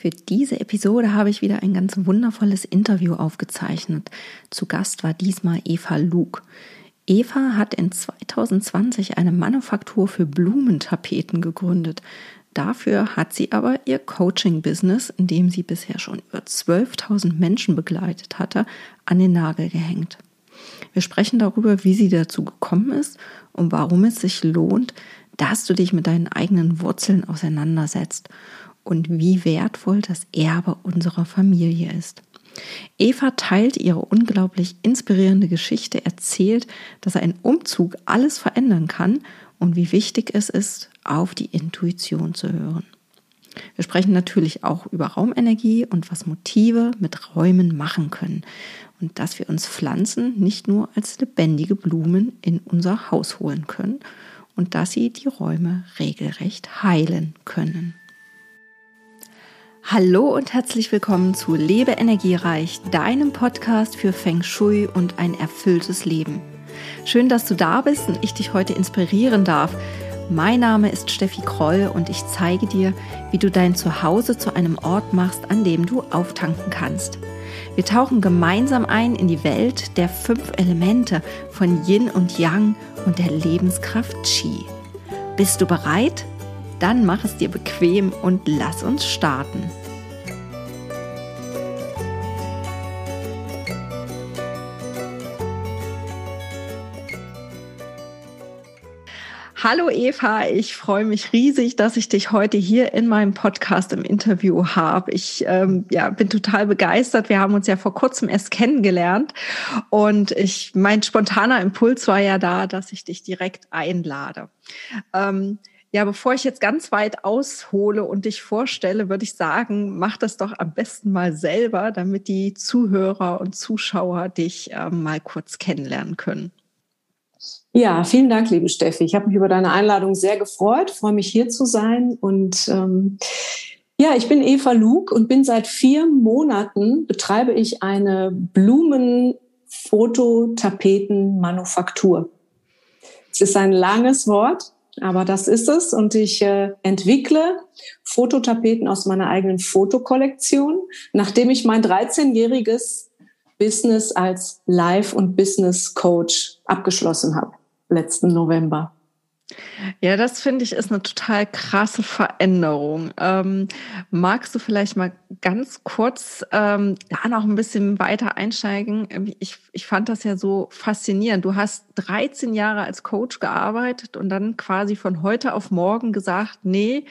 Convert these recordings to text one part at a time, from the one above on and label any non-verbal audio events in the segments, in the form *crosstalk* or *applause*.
Für diese Episode habe ich wieder ein ganz wundervolles Interview aufgezeichnet. Zu Gast war diesmal Eva Luke. Eva hat in 2020 eine Manufaktur für Blumentapeten gegründet. Dafür hat sie aber ihr Coaching-Business, in dem sie bisher schon über 12.000 Menschen begleitet hatte, an den Nagel gehängt. Wir sprechen darüber, wie sie dazu gekommen ist und warum es sich lohnt, dass du dich mit deinen eigenen Wurzeln auseinandersetzt und wie wertvoll das Erbe unserer Familie ist. Eva teilt ihre unglaublich inspirierende Geschichte, erzählt, dass ein Umzug alles verändern kann und wie wichtig es ist, auf die Intuition zu hören. Wir sprechen natürlich auch über Raumenergie und was Motive mit Räumen machen können und dass wir uns Pflanzen nicht nur als lebendige Blumen in unser Haus holen können und dass sie die Räume regelrecht heilen können. Hallo und herzlich willkommen zu Lebe Energiereich, deinem Podcast für Feng Shui und ein erfülltes Leben. Schön, dass du da bist und ich dich heute inspirieren darf. Mein Name ist Steffi Kroll und ich zeige dir, wie du dein Zuhause zu einem Ort machst, an dem du auftanken kannst. Wir tauchen gemeinsam ein in die Welt der fünf Elemente von Yin und Yang und der Lebenskraft Qi. Bist du bereit? Dann mach es dir bequem und lass uns starten. Hallo Eva, ich freue mich riesig, dass ich dich heute hier in meinem Podcast im Interview habe. Ich ähm, ja, bin total begeistert. Wir haben uns ja vor kurzem erst kennengelernt und ich mein spontaner Impuls war ja da, dass ich dich direkt einlade. Ähm, ja, bevor ich jetzt ganz weit aushole und dich vorstelle, würde ich sagen, mach das doch am besten mal selber, damit die Zuhörer und Zuschauer dich ähm, mal kurz kennenlernen können. Ja, vielen Dank, liebe Steffi. Ich habe mich über deine Einladung sehr gefreut, freue mich hier zu sein. Und ähm, ja, ich bin Eva Luke und bin seit vier Monaten betreibe ich eine Blumenfototapetenmanufaktur. Es ist ein langes Wort, aber das ist es. Und ich äh, entwickle Fototapeten aus meiner eigenen Fotokollektion, nachdem ich mein 13-jähriges Business als Life- und Business Coach abgeschlossen habe letzten November. Ja, das finde ich ist eine total krasse Veränderung. Ähm, magst du vielleicht mal ganz kurz ähm, da noch ein bisschen weiter einsteigen? Ich, ich fand das ja so faszinierend. Du hast 13 Jahre als Coach gearbeitet und dann quasi von heute auf morgen gesagt, nee,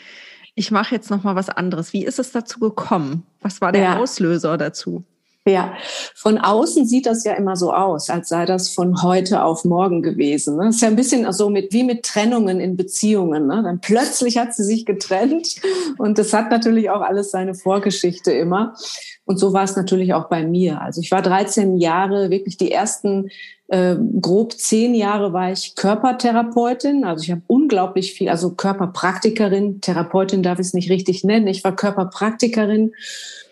ich mache jetzt noch mal was anderes. Wie ist es dazu gekommen? Was war der ja. Auslöser dazu? Ja, von außen sieht das ja immer so aus, als sei das von heute auf morgen gewesen. Das ist ja ein bisschen so mit, wie mit Trennungen in Beziehungen. Ne? Dann plötzlich hat sie sich getrennt und das hat natürlich auch alles seine Vorgeschichte immer. Und so war es natürlich auch bei mir. Also ich war 13 Jahre, wirklich die ersten äh, grob zehn Jahre war ich Körpertherapeutin. Also ich habe unglaublich viel, also Körperpraktikerin, Therapeutin darf ich es nicht richtig nennen. Ich war Körperpraktikerin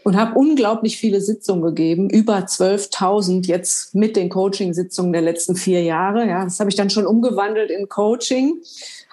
und habe unglaublich viele Sitzungen gegeben, über 12.000 jetzt mit den Coaching-Sitzungen der letzten vier Jahre. Ja, das habe ich dann schon umgewandelt in Coaching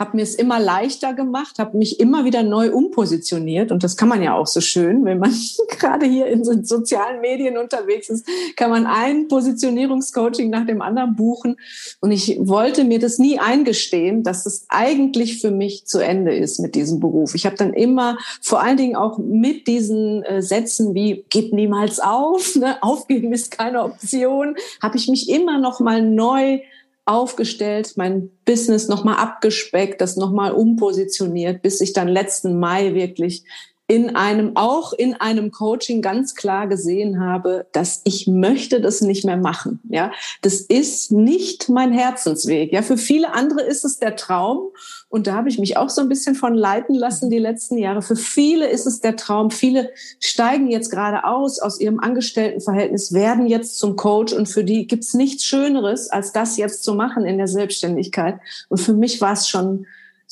habe mir es immer leichter gemacht, habe mich immer wieder neu umpositioniert und das kann man ja auch so schön, wenn man *laughs* gerade hier in so sozialen Medien unterwegs ist, kann man ein Positionierungscoaching nach dem anderen buchen und ich wollte mir das nie eingestehen, dass es eigentlich für mich zu Ende ist mit diesem Beruf. Ich habe dann immer vor allen Dingen auch mit diesen äh, Sätzen wie gib niemals auf, ne? *laughs* aufgeben ist keine Option, habe ich mich immer noch mal neu aufgestellt, mein Business nochmal abgespeckt, das nochmal umpositioniert, bis ich dann letzten Mai wirklich in einem, auch in einem Coaching ganz klar gesehen habe, dass ich möchte das nicht mehr machen. Ja, das ist nicht mein Herzensweg. Ja, für viele andere ist es der Traum. Und da habe ich mich auch so ein bisschen von leiten lassen die letzten Jahre. Für viele ist es der Traum. Viele steigen jetzt gerade aus aus ihrem Angestelltenverhältnis, werden jetzt zum Coach. Und für die gibt's nichts Schöneres, als das jetzt zu machen in der Selbstständigkeit. Und für mich war es schon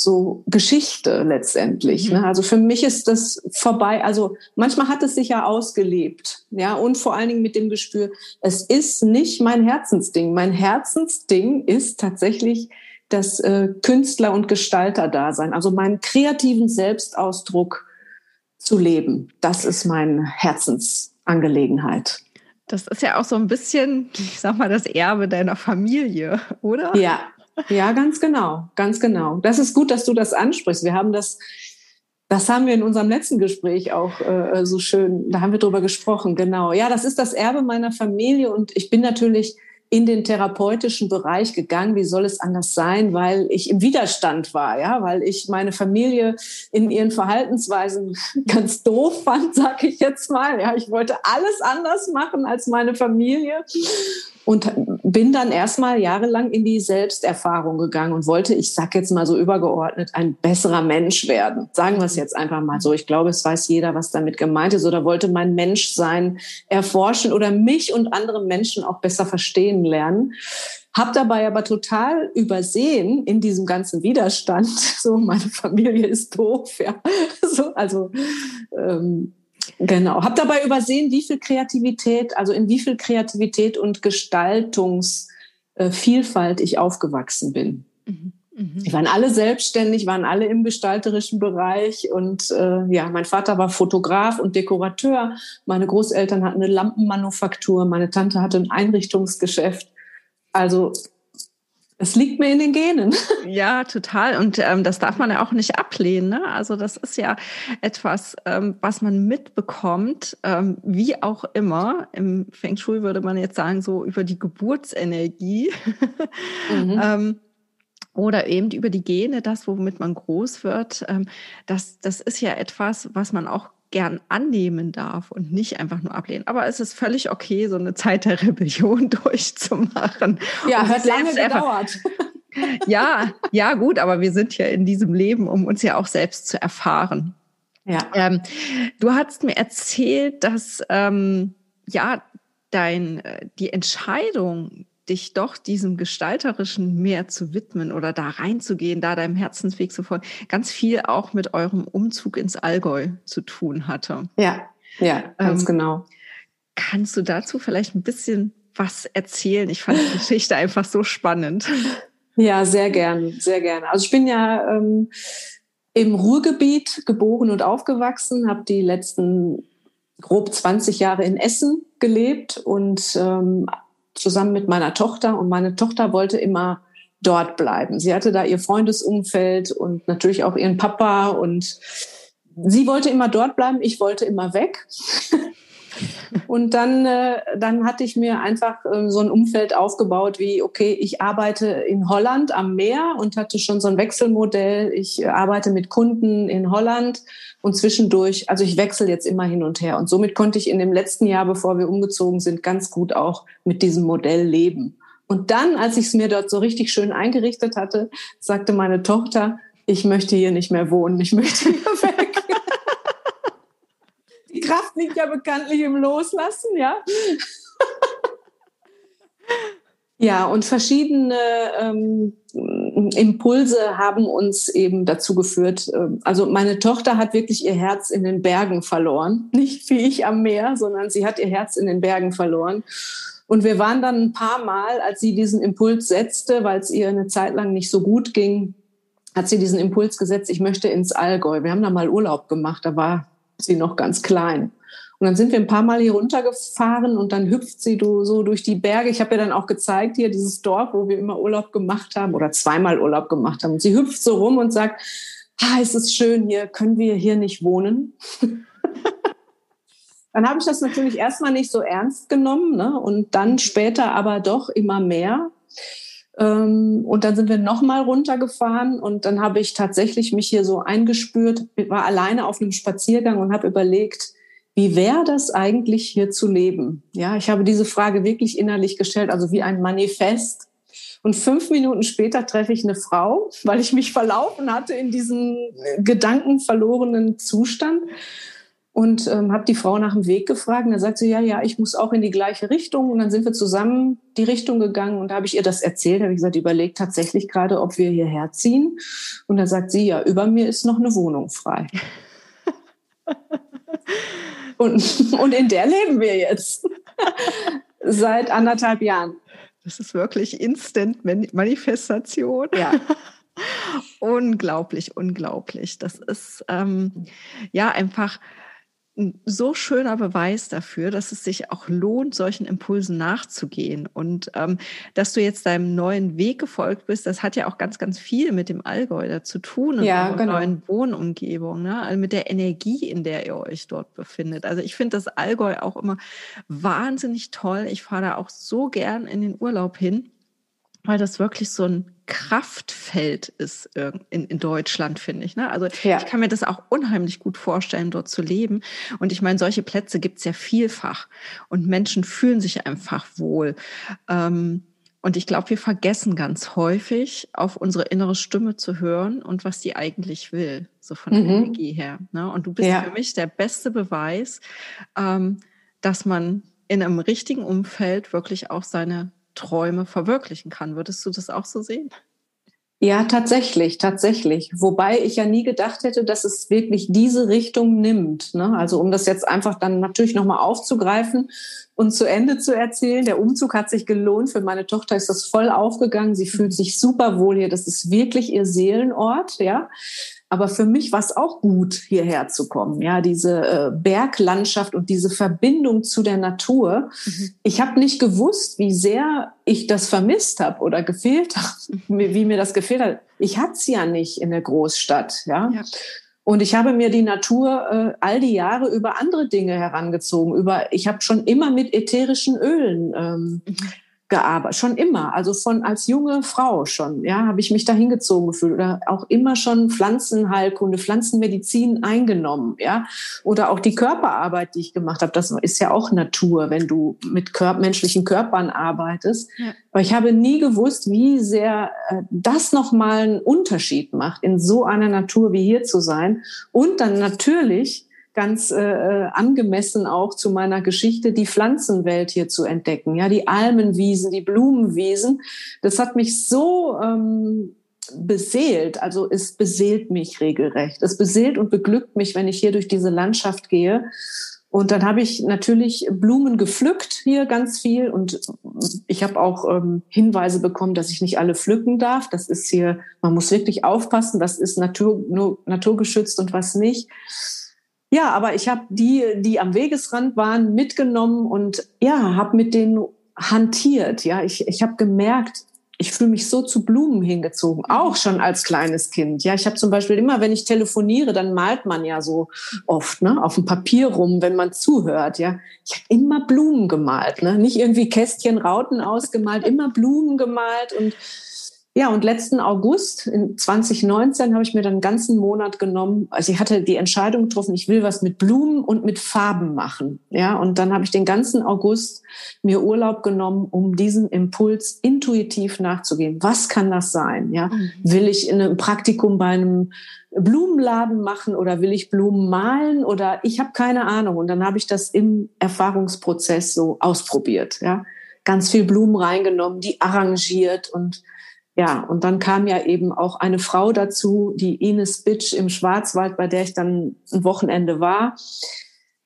so Geschichte letztendlich. Mhm. Ne? Also für mich ist das vorbei. Also manchmal hat es sich ja ausgelebt, ja, und vor allen Dingen mit dem Gespür, es ist nicht mein Herzensding. Mein Herzensding ist tatsächlich das äh, Künstler- und Gestalter-Dasein, also meinen kreativen Selbstausdruck zu leben. Das ist meine Herzensangelegenheit. Das ist ja auch so ein bisschen, ich sag mal, das Erbe deiner Familie, oder? Ja, ja, ganz genau, ganz genau. Das ist gut, dass du das ansprichst. Wir haben das, das haben wir in unserem letzten Gespräch auch äh, so schön, da haben wir drüber gesprochen, genau. Ja, das ist das Erbe meiner Familie und ich bin natürlich in den therapeutischen Bereich gegangen. Wie soll es anders sein? Weil ich im Widerstand war, ja, weil ich meine Familie in ihren Verhaltensweisen *laughs* ganz doof fand, *laughs* sage ich jetzt mal. Ja, ich wollte alles anders machen als meine Familie und bin dann erstmal jahrelang in die Selbsterfahrung gegangen und wollte, ich sag jetzt mal so übergeordnet, ein besserer Mensch werden. Sagen wir es jetzt einfach mal so. Ich glaube, es weiß jeder, was damit gemeint ist oder wollte mein Menschsein erforschen oder mich und andere Menschen auch besser verstehen lernen. Hab dabei aber total übersehen in diesem ganzen Widerstand, *laughs* so meine Familie ist doof, ja, *laughs* so, also ähm, Genau. Hab dabei übersehen, wie viel Kreativität, also in wie viel Kreativität und Gestaltungsvielfalt ich aufgewachsen bin. Mhm. Mhm. Die waren alle selbstständig, waren alle im gestalterischen Bereich und äh, ja, mein Vater war Fotograf und Dekorateur. Meine Großeltern hatten eine Lampenmanufaktur, meine Tante hatte ein Einrichtungsgeschäft. Also es liegt mir in den Genen. *laughs* Ja, total. Und ähm, das darf man ja auch nicht ablehnen. Ne? Also das ist ja etwas, ähm, was man mitbekommt, ähm, wie auch immer. Im Feng Shui würde man jetzt sagen, so über die Geburtsenergie. *laughs* Mhm. ähm, oder eben über die Gene, das, womit man groß wird. Ähm, das, das ist ja etwas, was man auch gern annehmen darf und nicht einfach nur ablehnen. Aber es ist völlig okay, so eine Zeit der Rebellion *laughs* durchzumachen. Ja, hat lange gedauert. *laughs* ja, ja, gut, aber wir sind ja in diesem Leben, um uns ja auch selbst zu erfahren. Ja. Ähm, du hast mir erzählt, dass ähm, ja dein äh, die Entscheidung dich doch diesem Gestalterischen mehr zu widmen oder da reinzugehen, da deinem Herzensweg zu folgen, ganz viel auch mit eurem Umzug ins Allgäu zu tun hatte. Ja, ja, ganz ähm, genau. Kannst du dazu vielleicht ein bisschen was erzählen? Ich fand die *laughs* Geschichte einfach so spannend. Ja, sehr gern, sehr gerne. Also ich bin ja ähm, im Ruhrgebiet geboren und aufgewachsen, habe die letzten grob 20 Jahre in Essen gelebt und ähm, zusammen mit meiner Tochter und meine Tochter wollte immer dort bleiben. Sie hatte da ihr Freundesumfeld und natürlich auch ihren Papa und sie wollte immer dort bleiben, ich wollte immer weg. *laughs* Und dann, äh, dann hatte ich mir einfach äh, so ein Umfeld aufgebaut wie, okay, ich arbeite in Holland am Meer und hatte schon so ein Wechselmodell. Ich äh, arbeite mit Kunden in Holland und zwischendurch, also ich wechsle jetzt immer hin und her. Und somit konnte ich in dem letzten Jahr, bevor wir umgezogen sind, ganz gut auch mit diesem Modell leben. Und dann, als ich es mir dort so richtig schön eingerichtet hatte, sagte meine Tochter, ich möchte hier nicht mehr wohnen, ich möchte hier *laughs* weg. Die Kraft liegt ja bekanntlich im Loslassen, ja. *laughs* Ja, und verschiedene ähm, Impulse haben uns eben dazu geführt. Äh, also meine Tochter hat wirklich ihr Herz in den Bergen verloren. Nicht wie ich am Meer, sondern sie hat ihr Herz in den Bergen verloren. Und wir waren dann ein paar Mal, als sie diesen Impuls setzte, weil es ihr eine Zeit lang nicht so gut ging, hat sie diesen Impuls gesetzt, ich möchte ins Allgäu. Wir haben da mal Urlaub gemacht, da war sie noch ganz klein. Und dann sind wir ein paar Mal hier runtergefahren und dann hüpft sie so durch die Berge. Ich habe ja dann auch gezeigt hier dieses Dorf, wo wir immer Urlaub gemacht haben oder zweimal Urlaub gemacht haben. Und sie hüpft so rum und sagt, ah, es ist schön hier, können wir hier nicht wohnen? *laughs* dann habe ich das natürlich erstmal nicht so ernst genommen ne? und dann später aber doch immer mehr. Ähm, und dann sind wir nochmal runtergefahren und dann habe ich tatsächlich mich hier so eingespürt, war alleine auf einem Spaziergang und habe überlegt, wie wäre das eigentlich hier zu leben? Ja, ich habe diese Frage wirklich innerlich gestellt, also wie ein Manifest. Und fünf Minuten später treffe ich eine Frau, weil ich mich verlaufen hatte in diesem gedankenverlorenen Zustand und ähm, habe die Frau nach dem Weg gefragt. Und dann sagt sie, ja, ja, ich muss auch in die gleiche Richtung. Und dann sind wir zusammen die Richtung gegangen und da habe ich ihr das erzählt. Da habe ich gesagt, überlegt tatsächlich gerade, ob wir hierher ziehen. Und dann sagt sie, ja, über mir ist noch eine Wohnung frei. *laughs* Und, und in der leben wir jetzt *laughs* seit anderthalb Jahren. Das ist wirklich Instant Manifestation. Ja. *laughs* Unglaublich, unglaublich. Das ist ähm, ja einfach ein so schöner Beweis dafür, dass es sich auch lohnt, solchen Impulsen nachzugehen. Und ähm, dass du jetzt deinem neuen Weg gefolgt bist, das hat ja auch ganz, ganz viel mit dem Allgäu da zu tun und ja, genau. neuen Wohnumgebung, ne? also mit der Energie, in der ihr euch dort befindet. Also ich finde das Allgäu auch immer wahnsinnig toll. Ich fahre da auch so gern in den Urlaub hin weil das wirklich so ein Kraftfeld ist in, in Deutschland, finde ich. Ne? Also ja. ich kann mir das auch unheimlich gut vorstellen, dort zu leben. Und ich meine, solche Plätze gibt es ja vielfach. Und Menschen fühlen sich einfach wohl. Ähm, und ich glaube, wir vergessen ganz häufig, auf unsere innere Stimme zu hören und was die eigentlich will, so von der mhm. Energie her. Ne? Und du bist ja. für mich der beste Beweis, ähm, dass man in einem richtigen Umfeld wirklich auch seine Träume verwirklichen kann. Würdest du das auch so sehen? Ja, tatsächlich, tatsächlich. Wobei ich ja nie gedacht hätte, dass es wirklich diese Richtung nimmt. Ne? Also um das jetzt einfach dann natürlich nochmal aufzugreifen und zu Ende zu erzählen. Der Umzug hat sich gelohnt. Für meine Tochter ist das voll aufgegangen. Sie fühlt sich super wohl hier. Das ist wirklich ihr Seelenort, ja. Aber für mich war es auch gut, hierher zu kommen. Ja, diese äh, Berglandschaft und diese Verbindung zu der Natur. Mhm. Ich habe nicht gewusst, wie sehr ich das vermisst habe oder gefehlt habe, wie mir das gefehlt hat. Ich hatte es ja nicht in der Großstadt. Ja. ja. Und ich habe mir die Natur äh, all die Jahre über andere Dinge herangezogen. Über, ich habe schon immer mit ätherischen Ölen ähm, mhm gearbeitet, schon immer, also von als junge Frau schon, ja, habe ich mich da hingezogen gefühlt oder auch immer schon Pflanzenheilkunde, Pflanzenmedizin eingenommen, ja, oder auch die Körperarbeit, die ich gemacht habe, das ist ja auch Natur, wenn du mit Kör menschlichen Körpern arbeitest. Ja. Aber ich habe nie gewusst, wie sehr äh, das nochmal einen Unterschied macht, in so einer Natur wie hier zu sein und dann natürlich ganz äh, äh, angemessen auch zu meiner Geschichte, die Pflanzenwelt hier zu entdecken. Ja, die Almenwiesen, die Blumenwiesen. Das hat mich so ähm, beseelt. Also es beseelt mich regelrecht. Es beseelt und beglückt mich, wenn ich hier durch diese Landschaft gehe. Und dann habe ich natürlich Blumen gepflückt hier ganz viel und ich habe auch ähm, Hinweise bekommen, dass ich nicht alle pflücken darf. Das ist hier, man muss wirklich aufpassen, was ist natur, nur, naturgeschützt und was nicht. Ja, aber ich habe die, die am Wegesrand waren, mitgenommen und ja, habe mit denen hantiert. Ja, ich, ich habe gemerkt, ich fühle mich so zu Blumen hingezogen, auch schon als kleines Kind. Ja, ich habe zum Beispiel immer, wenn ich telefoniere, dann malt man ja so oft ne, auf dem Papier rum, wenn man zuhört. Ja, ich habe immer Blumen gemalt, ne, nicht irgendwie Kästchen, Rauten ausgemalt, *laughs* immer Blumen gemalt und ja, und letzten August in 2019 habe ich mir dann einen ganzen Monat genommen. Also ich hatte die Entscheidung getroffen, ich will was mit Blumen und mit Farben machen. Ja, und dann habe ich den ganzen August mir Urlaub genommen, um diesem Impuls intuitiv nachzugehen. Was kann das sein? Ja, mhm. will ich in einem Praktikum bei einem Blumenladen machen oder will ich Blumen malen oder ich habe keine Ahnung. Und dann habe ich das im Erfahrungsprozess so ausprobiert. Ja, ganz viel Blumen reingenommen, die arrangiert und ja, und dann kam ja eben auch eine Frau dazu, die Ines Bitsch im Schwarzwald, bei der ich dann ein Wochenende war,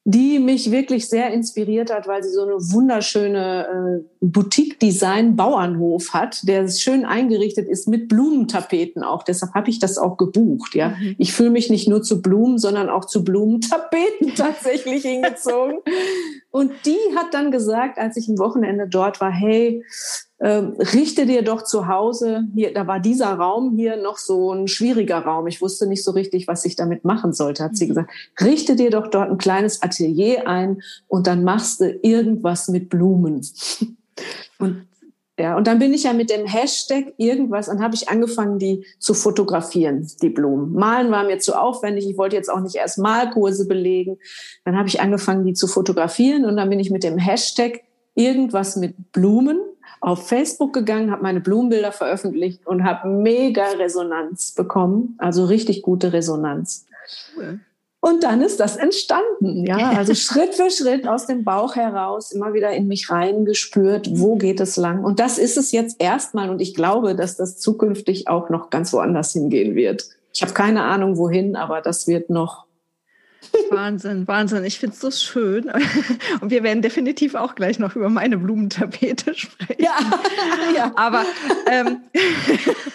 die mich wirklich sehr inspiriert hat, weil sie so eine wunderschöne äh, Boutique-Design-Bauernhof hat, der schön eingerichtet ist mit Blumentapeten auch. Deshalb habe ich das auch gebucht. Ja, mhm. ich fühle mich nicht nur zu Blumen, sondern auch zu Blumentapeten *laughs* tatsächlich hingezogen. Und die hat dann gesagt, als ich ein Wochenende dort war, hey, ähm, richte dir doch zu Hause, hier, da war dieser Raum hier noch so ein schwieriger Raum. Ich wusste nicht so richtig, was ich damit machen sollte, hat sie mhm. gesagt. Richte dir doch dort ein kleines Atelier ein und dann machst du irgendwas mit Blumen. *laughs* Und ja, und dann bin ich ja mit dem Hashtag irgendwas, dann habe ich angefangen, die zu fotografieren, die Blumen. Malen war mir zu aufwendig, ich wollte jetzt auch nicht erst Malkurse belegen. Dann habe ich angefangen, die zu fotografieren und dann bin ich mit dem Hashtag irgendwas mit Blumen auf Facebook gegangen, habe meine Blumenbilder veröffentlicht und habe mega Resonanz bekommen, also richtig gute Resonanz. Cool. Und dann ist das entstanden, ja, also Schritt für Schritt aus dem Bauch heraus, immer wieder in mich reingespürt, wo geht es lang? Und das ist es jetzt erstmal und ich glaube, dass das zukünftig auch noch ganz woanders hingehen wird. Ich habe keine Ahnung wohin, aber das wird noch Wahnsinn, Wahnsinn. Ich finde es so schön. *laughs* Und wir werden definitiv auch gleich noch über meine Blumentapete sprechen. Ja, ja. Aber ähm, *laughs*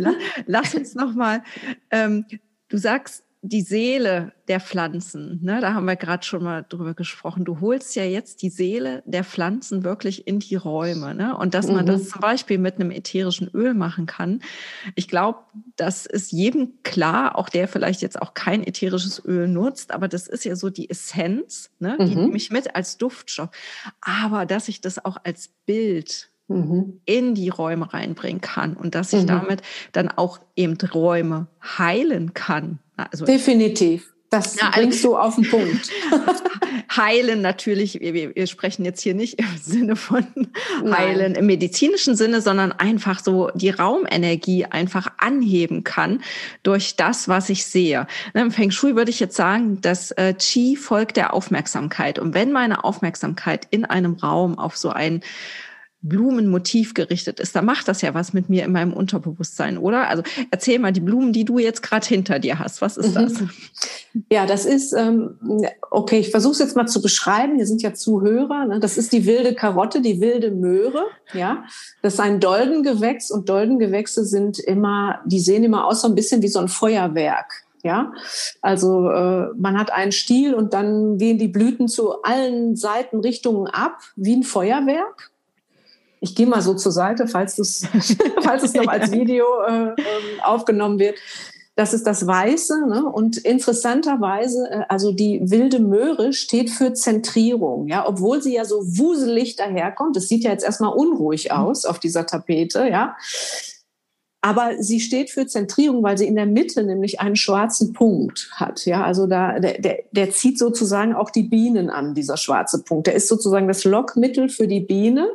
*laughs* lass uns noch mal. Ähm, du sagst, die Seele der Pflanzen, ne, da haben wir gerade schon mal drüber gesprochen. Du holst ja jetzt die Seele der Pflanzen wirklich in die Räume, ne? Und dass man mhm. das zum Beispiel mit einem ätherischen Öl machen kann. Ich glaube, das ist jedem klar, auch der vielleicht jetzt auch kein ätherisches Öl nutzt, aber das ist ja so die Essenz, ne? Die mhm. nehme ich mit als Duftstoff. Aber dass ich das auch als Bild mhm. in die Räume reinbringen kann und dass ich mhm. damit dann auch eben Räume heilen kann. Also, Definitiv. Das ja, bringst du auf den Punkt. *laughs* heilen natürlich, wir, wir, sprechen jetzt hier nicht im Sinne von heilen Nein. im medizinischen Sinne, sondern einfach so die Raumenergie einfach anheben kann durch das, was ich sehe. Im Feng Shui würde ich jetzt sagen, dass äh, Qi folgt der Aufmerksamkeit. Und wenn meine Aufmerksamkeit in einem Raum auf so ein Blumenmotiv gerichtet ist, da macht das ja was mit mir in meinem Unterbewusstsein, oder? Also erzähl mal die Blumen, die du jetzt gerade hinter dir hast. Was ist das? Mhm. Ja, das ist, ähm, okay, ich versuche es jetzt mal zu beschreiben. Hier sind ja Zuhörer. Ne? Das ist die wilde Karotte, die wilde Möhre. Ja, das ist ein Doldengewächs und Doldengewächse sind immer, die sehen immer aus so ein bisschen wie so ein Feuerwerk. Ja, also äh, man hat einen Stiel und dann gehen die Blüten zu allen Seitenrichtungen ab, wie ein Feuerwerk. Ich gehe mal so zur Seite, falls, *laughs* falls es noch als *laughs* Video äh, aufgenommen wird. Das ist das Weiße. Ne? Und interessanterweise, äh, also die wilde Möhre steht für Zentrierung. Ja, obwohl sie ja so wuselig daherkommt. Das sieht ja jetzt erstmal unruhig mhm. aus auf dieser Tapete. Ja. Aber sie steht für Zentrierung, weil sie in der Mitte nämlich einen schwarzen Punkt hat. Ja, also da, der, der, der zieht sozusagen auch die Bienen an, dieser schwarze Punkt. Der ist sozusagen das Lockmittel für die Biene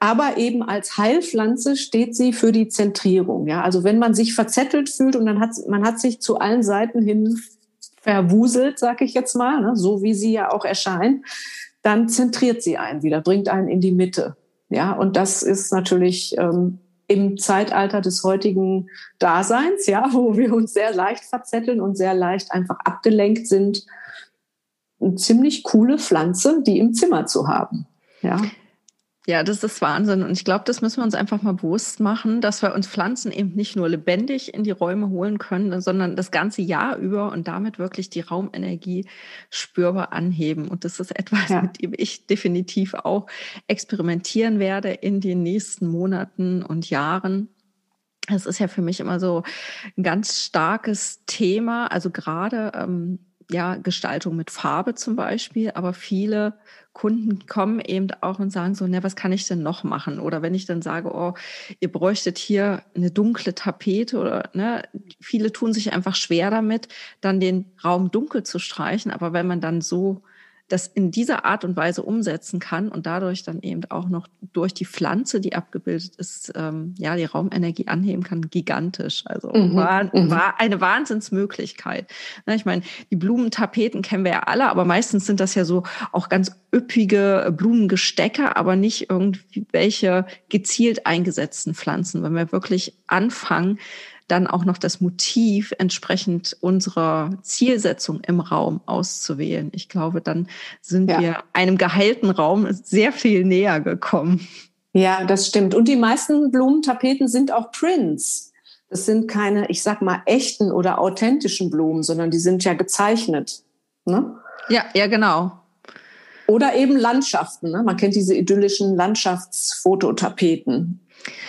aber eben als Heilpflanze steht sie für die Zentrierung. Ja, also wenn man sich verzettelt fühlt und dann hat man hat sich zu allen Seiten hin verwuselt, sag ich jetzt mal, ne, so wie sie ja auch erscheint, dann zentriert sie einen wieder, bringt einen in die Mitte. Ja, und das ist natürlich ähm, im Zeitalter des heutigen Daseins, ja, wo wir uns sehr leicht verzetteln und sehr leicht einfach abgelenkt sind, eine ziemlich coole Pflanze, die im Zimmer zu haben. Ja. Ja, das ist Wahnsinn. Und ich glaube, das müssen wir uns einfach mal bewusst machen, dass wir uns Pflanzen eben nicht nur lebendig in die Räume holen können, sondern das ganze Jahr über und damit wirklich die Raumenergie spürbar anheben. Und das ist etwas, ja. mit dem ich definitiv auch experimentieren werde in den nächsten Monaten und Jahren. Es ist ja für mich immer so ein ganz starkes Thema. Also gerade ähm, ja, Gestaltung mit Farbe zum Beispiel, aber viele Kunden kommen eben auch und sagen so, ne, was kann ich denn noch machen? Oder wenn ich dann sage, oh, ihr bräuchtet hier eine dunkle Tapete oder ne, viele tun sich einfach schwer damit, dann den Raum dunkel zu streichen. Aber wenn man dann so das in dieser Art und Weise umsetzen kann und dadurch dann eben auch noch durch die Pflanze, die abgebildet ist, ähm, ja, die Raumenergie anheben kann, gigantisch. Also mhm, war, mhm. war eine Wahnsinnsmöglichkeit. Na, ich meine, die Blumentapeten kennen wir ja alle, aber meistens sind das ja so auch ganz üppige Blumengestecke, aber nicht irgendwelche gezielt eingesetzten Pflanzen. Wenn wir wirklich anfangen, dann auch noch das Motiv entsprechend unserer Zielsetzung im Raum auszuwählen. Ich glaube, dann sind ja. wir einem geheilten Raum sehr viel näher gekommen. Ja, das stimmt. Und die meisten Blumentapeten sind auch Prints. Das sind keine, ich sag mal, echten oder authentischen Blumen, sondern die sind ja gezeichnet. Ne? Ja, ja, genau. Oder eben Landschaften. Ne? Man kennt diese idyllischen Landschaftsfototapeten.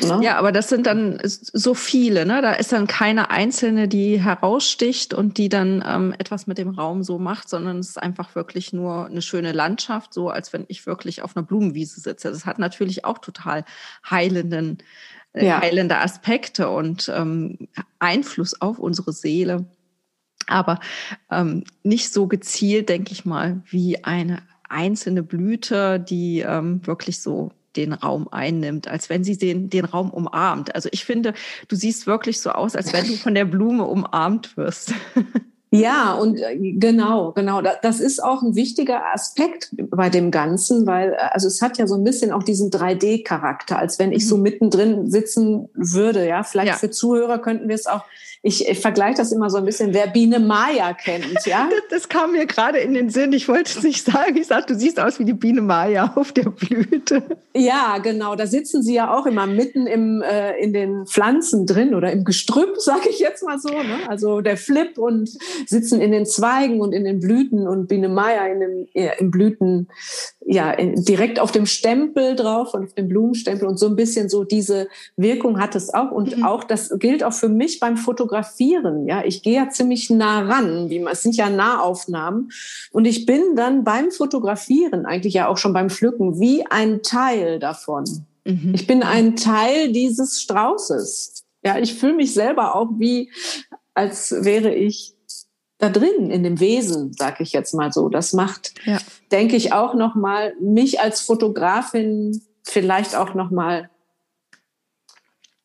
Ne? Ja, aber das sind dann so viele, ne? Da ist dann keine einzelne, die heraussticht und die dann ähm, etwas mit dem Raum so macht, sondern es ist einfach wirklich nur eine schöne Landschaft, so als wenn ich wirklich auf einer Blumenwiese sitze. Das hat natürlich auch total heilenden, äh, ja. heilende Aspekte und ähm, Einfluss auf unsere Seele. Aber ähm, nicht so gezielt, denke ich mal, wie eine einzelne Blüte, die ähm, wirklich so den Raum einnimmt, als wenn sie den, den Raum umarmt. Also ich finde, du siehst wirklich so aus, als wenn du von der Blume umarmt wirst. *laughs* Ja, und äh, genau, genau. Das ist auch ein wichtiger Aspekt bei dem Ganzen, weil äh, also es hat ja so ein bisschen auch diesen 3D-Charakter, als wenn ich so mhm. mittendrin sitzen würde. Ja, vielleicht ja. für Zuhörer könnten wir es auch ich, ich vergleiche das immer so ein bisschen, wer Biene Maya kennt, ja? Das, *laughs* das kam mir gerade in den Sinn. Ich wollte es nicht sagen. Ich sagte, du siehst aus wie die Biene Maya *laughs* auf der Blüte. Ja, genau. Da sitzen sie ja auch immer mitten im, äh, in den Pflanzen drin oder im Gestrüpp, *laughs* sage ich jetzt mal so. Ne? Also der Flip und sitzen in den Zweigen und in den Blüten und Biene Maya in dem, äh, im Blüten, ja, in, direkt auf dem Stempel drauf und auf dem Blumenstempel und so ein bisschen so diese Wirkung hat es auch. Und mhm. auch, das gilt auch für mich beim Fotografieren. Ja, ich gehe ja ziemlich nah ran, wie man, es sind ja Nahaufnahmen. Und ich bin dann beim Fotografieren, eigentlich ja auch schon beim Pflücken, wie ein Teil davon. Mhm. Ich bin ein Teil dieses Straußes. Ja, ich fühle mich selber auch wie, als wäre ich da drin in dem Wesen, sag ich jetzt mal so. Das macht, ja. denke ich, auch noch mal mich als Fotografin vielleicht auch noch mal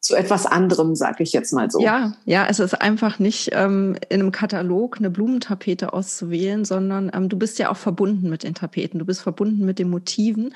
zu etwas anderem, sag ich jetzt mal so. Ja, ja, es ist einfach nicht ähm, in einem Katalog eine Blumentapete auszuwählen, sondern ähm, du bist ja auch verbunden mit den Tapeten, du bist verbunden mit den Motiven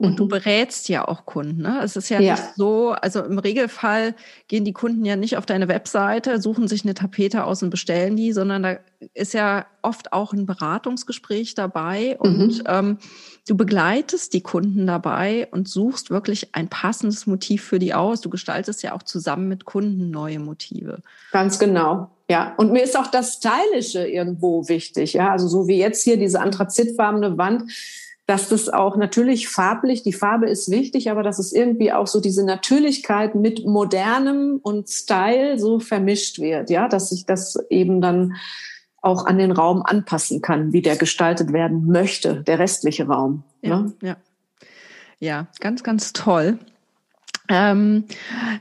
und mhm. du berätst ja auch Kunden. Ne? Es ist ja, ja, nicht so, also im Regelfall gehen die Kunden ja nicht auf deine Webseite, suchen sich eine Tapete aus und bestellen die, sondern da ist ja oft auch ein Beratungsgespräch dabei und mhm. ähm, du begleitest die Kunden dabei und suchst wirklich ein passendes Motiv für die aus. Du gestaltest ja auch zusammen mit Kunden neue Motive. Ganz genau. Ja, und mir ist auch das Stylische irgendwo wichtig. Ja, also so wie jetzt hier diese anthrazitfarbene Wand, dass das auch natürlich farblich, die Farbe ist wichtig, aber dass es irgendwie auch so diese Natürlichkeit mit modernem und Style so vermischt wird. Ja, dass sich das eben dann auch an den Raum anpassen kann, wie der gestaltet werden möchte, der restliche Raum. Ja, ne? ja. ja ganz, ganz toll. Ähm,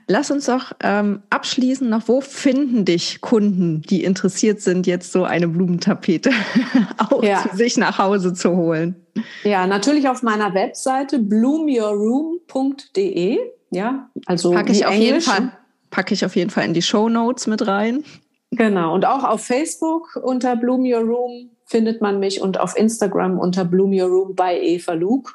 lass uns doch ähm, abschließen noch, wo finden dich Kunden, die interessiert sind, jetzt so eine Blumentapete *laughs* auch ja. zu sich nach Hause zu holen? Ja, natürlich auf meiner Webseite bloomyourroom.de. Ja, also packe ich auf jeden Fall packe ich auf jeden Fall in die Show Notes mit rein. Genau. Und auch auf Facebook unter Bloom Your Room findet man mich und auf Instagram unter Bloom Your Room bei Eva Luke.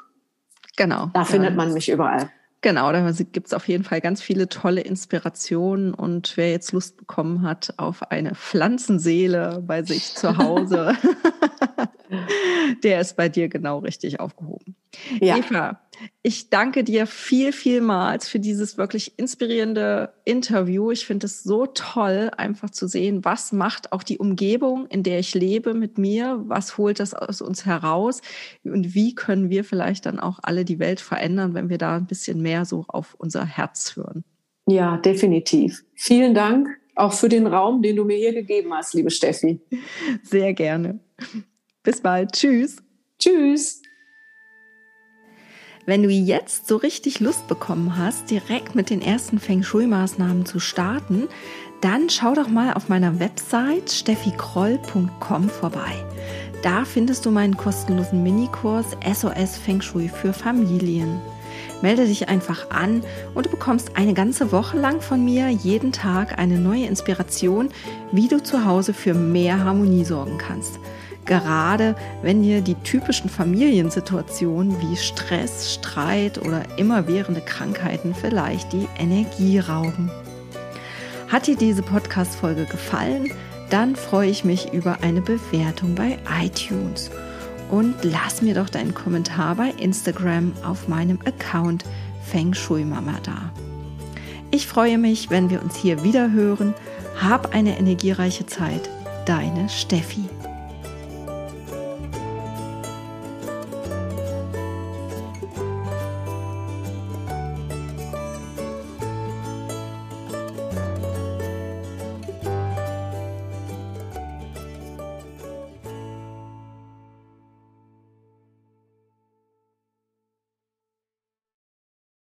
Genau. Da findet man mich überall. Genau, da gibt es auf jeden Fall ganz viele tolle Inspirationen und wer jetzt Lust bekommen hat auf eine Pflanzenseele bei sich zu Hause, *laughs* *laughs* der ist bei dir genau richtig aufgehoben. Ja. Eva, ich danke dir viel, vielmals für dieses wirklich inspirierende Interview. Ich finde es so toll, einfach zu sehen, was macht auch die Umgebung, in der ich lebe, mit mir, was holt das aus uns heraus und wie können wir vielleicht dann auch alle die Welt verändern, wenn wir da ein bisschen mehr so auf unser Herz hören. Ja, definitiv. Vielen Dank auch für den Raum, den du mir hier gegeben hast, liebe Steffi. Sehr gerne. Bis bald. Tschüss. Tschüss. Wenn du jetzt so richtig Lust bekommen hast, direkt mit den ersten Feng Shui-Maßnahmen zu starten, dann schau doch mal auf meiner Website steffikroll.com vorbei. Da findest du meinen kostenlosen Minikurs SOS Feng Shui für Familien. Melde dich einfach an und du bekommst eine ganze Woche lang von mir jeden Tag eine neue Inspiration, wie du zu Hause für mehr Harmonie sorgen kannst gerade wenn dir die typischen Familiensituationen wie Stress, Streit oder immerwährende Krankheiten vielleicht die Energie rauben. Hat dir diese Podcast-Folge gefallen? Dann freue ich mich über eine Bewertung bei iTunes. Und lass mir doch deinen Kommentar bei Instagram auf meinem Account Feng Shui Mama da. Ich freue mich, wenn wir uns hier wieder hören. Hab eine energiereiche Zeit. Deine Steffi.